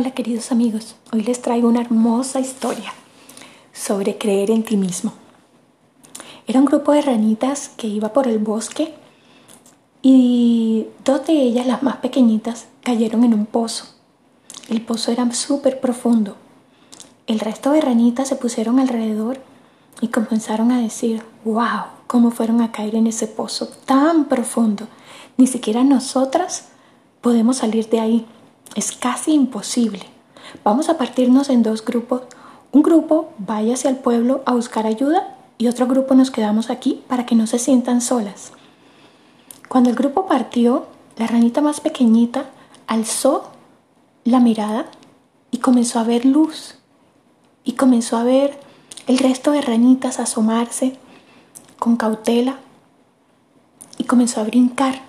Hola queridos amigos, hoy les traigo una hermosa historia sobre creer en ti mismo. Era un grupo de ranitas que iba por el bosque y dos de ellas, las más pequeñitas, cayeron en un pozo. El pozo era súper profundo. El resto de ranitas se pusieron alrededor y comenzaron a decir, wow, cómo fueron a caer en ese pozo tan profundo. Ni siquiera nosotras podemos salir de ahí. Es casi imposible. Vamos a partirnos en dos grupos. Un grupo vaya hacia el pueblo a buscar ayuda y otro grupo nos quedamos aquí para que no se sientan solas. Cuando el grupo partió, la ranita más pequeñita alzó la mirada y comenzó a ver luz y comenzó a ver el resto de ranitas asomarse con cautela y comenzó a brincar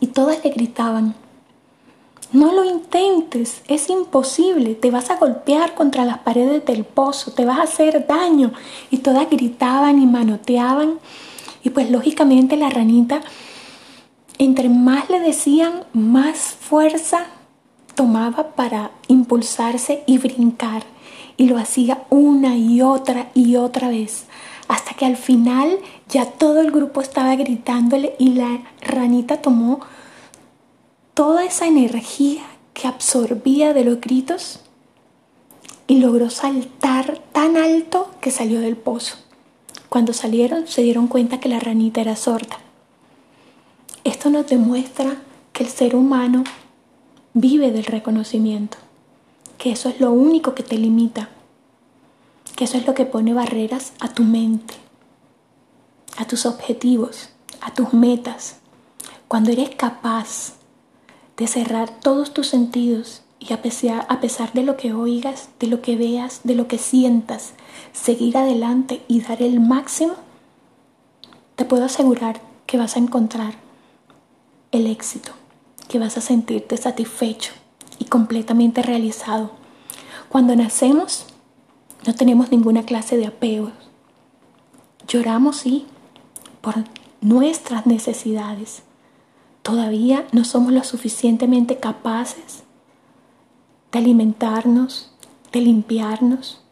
y todas le gritaban no lo intentes, es imposible, te vas a golpear contra las paredes del pozo, te vas a hacer daño. Y todas gritaban y manoteaban. Y pues lógicamente la ranita, entre más le decían, más fuerza tomaba para impulsarse y brincar. Y lo hacía una y otra y otra vez. Hasta que al final ya todo el grupo estaba gritándole y la ranita tomó toda esa energía que absorbía de los gritos y logró saltar tan alto que salió del pozo. Cuando salieron se dieron cuenta que la ranita era sorda. Esto nos demuestra que el ser humano vive del reconocimiento, que eso es lo único que te limita, que eso es lo que pone barreras a tu mente, a tus objetivos, a tus metas. Cuando eres capaz de cerrar todos tus sentidos y a pesar, a pesar de lo que oigas, de lo que veas, de lo que sientas, seguir adelante y dar el máximo, te puedo asegurar que vas a encontrar el éxito, que vas a sentirte satisfecho y completamente realizado. Cuando nacemos, no tenemos ninguna clase de apegos. Lloramos, sí, por nuestras necesidades, todavía no somos lo suficientemente capaces de alimentarnos, de limpiarnos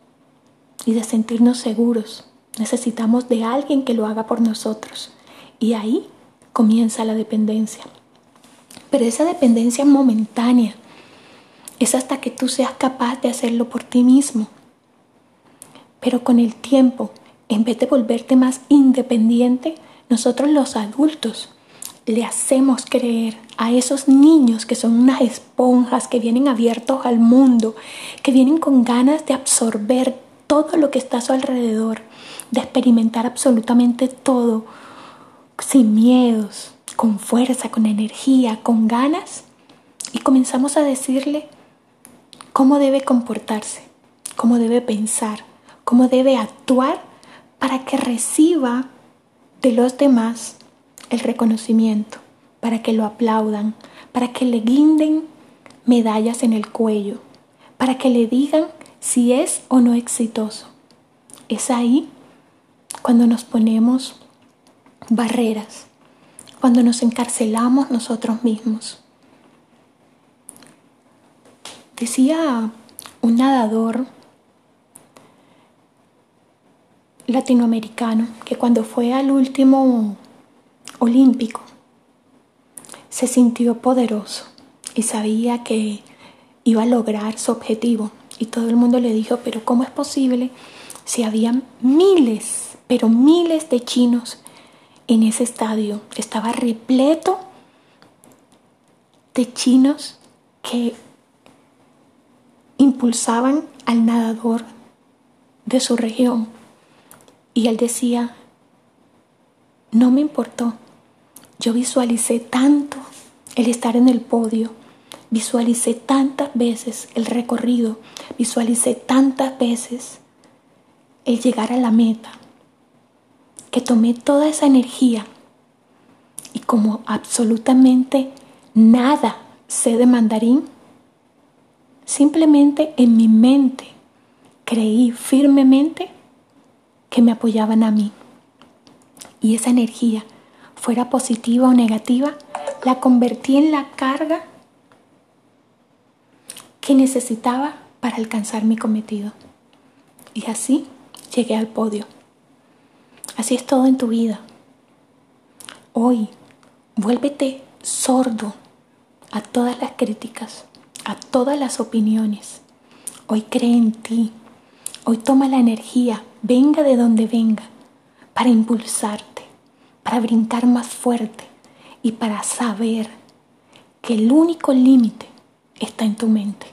y de sentirnos seguros. Necesitamos de alguien que lo haga por nosotros. Y ahí comienza la dependencia. Pero esa dependencia momentánea es hasta que tú seas capaz de hacerlo por ti mismo. Pero con el tiempo, en vez de volverte más independiente, nosotros los adultos le hacemos creer a esos niños que son unas esponjas, que vienen abiertos al mundo, que vienen con ganas de absorber todo lo que está a su alrededor, de experimentar absolutamente todo, sin miedos, con fuerza, con energía, con ganas, y comenzamos a decirle cómo debe comportarse, cómo debe pensar, cómo debe actuar para que reciba de los demás el reconocimiento, para que lo aplaudan, para que le guinden medallas en el cuello, para que le digan si es o no exitoso. Es ahí cuando nos ponemos barreras, cuando nos encarcelamos nosotros mismos. Decía un nadador latinoamericano que cuando fue al último olímpico, se sintió poderoso y sabía que iba a lograr su objetivo. Y todo el mundo le dijo, pero ¿cómo es posible si había miles, pero miles de chinos en ese estadio? Estaba repleto de chinos que impulsaban al nadador de su región. Y él decía, no me importó yo visualicé tanto el estar en el podio, visualicé tantas veces el recorrido, visualicé tantas veces el llegar a la meta, que tomé toda esa energía y como absolutamente nada sé de mandarín, simplemente en mi mente creí firmemente que me apoyaban a mí. Y esa energía fuera positiva o negativa, la convertí en la carga que necesitaba para alcanzar mi cometido. Y así llegué al podio. Así es todo en tu vida. Hoy, vuélvete sordo a todas las críticas, a todas las opiniones. Hoy cree en ti. Hoy toma la energía, venga de donde venga, para impulsarte, para brincar más fuerte y para saber que el único límite está en tu mente.